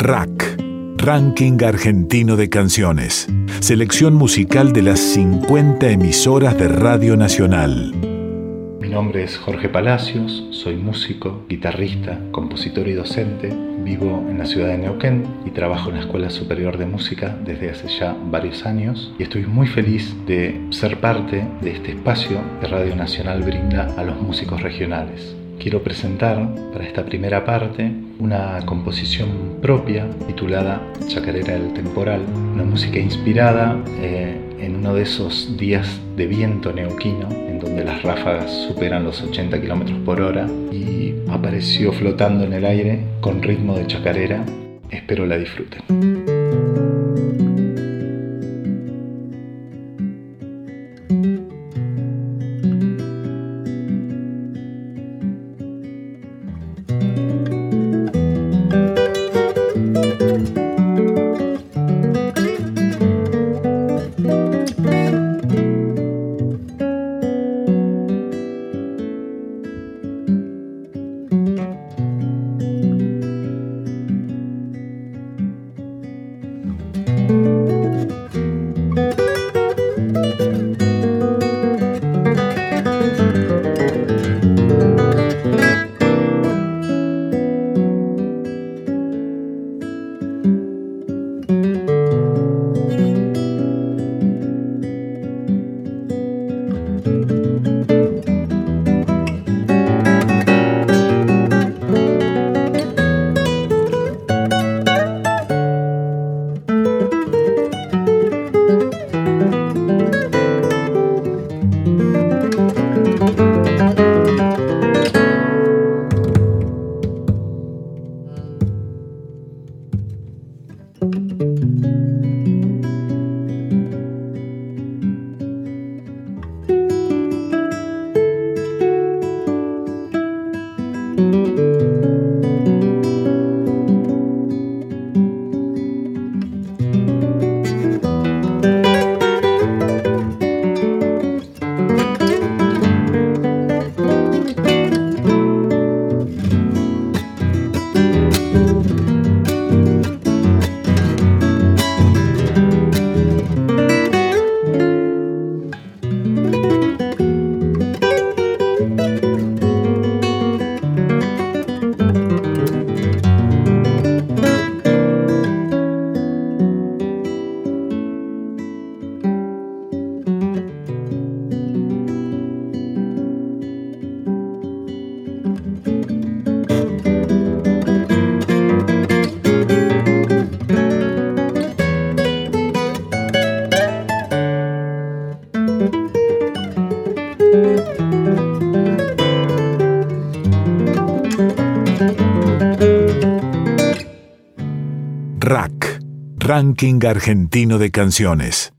Rack, Ranking Argentino de Canciones. Selección musical de las 50 emisoras de Radio Nacional. Mi nombre es Jorge Palacios, soy músico, guitarrista, compositor y docente. Vivo en la ciudad de Neuquén y trabajo en la Escuela Superior de Música desde hace ya varios años y estoy muy feliz de ser parte de este espacio que Radio Nacional brinda a los músicos regionales. Quiero presentar para esta primera parte una composición propia titulada Chacarera del Temporal, una música inspirada eh, en uno de esos días de viento neuquino, en donde las ráfagas superan los 80 km por hora y apareció flotando en el aire con ritmo de chacarera. Espero la disfruten. Ranking Argentino de Canciones.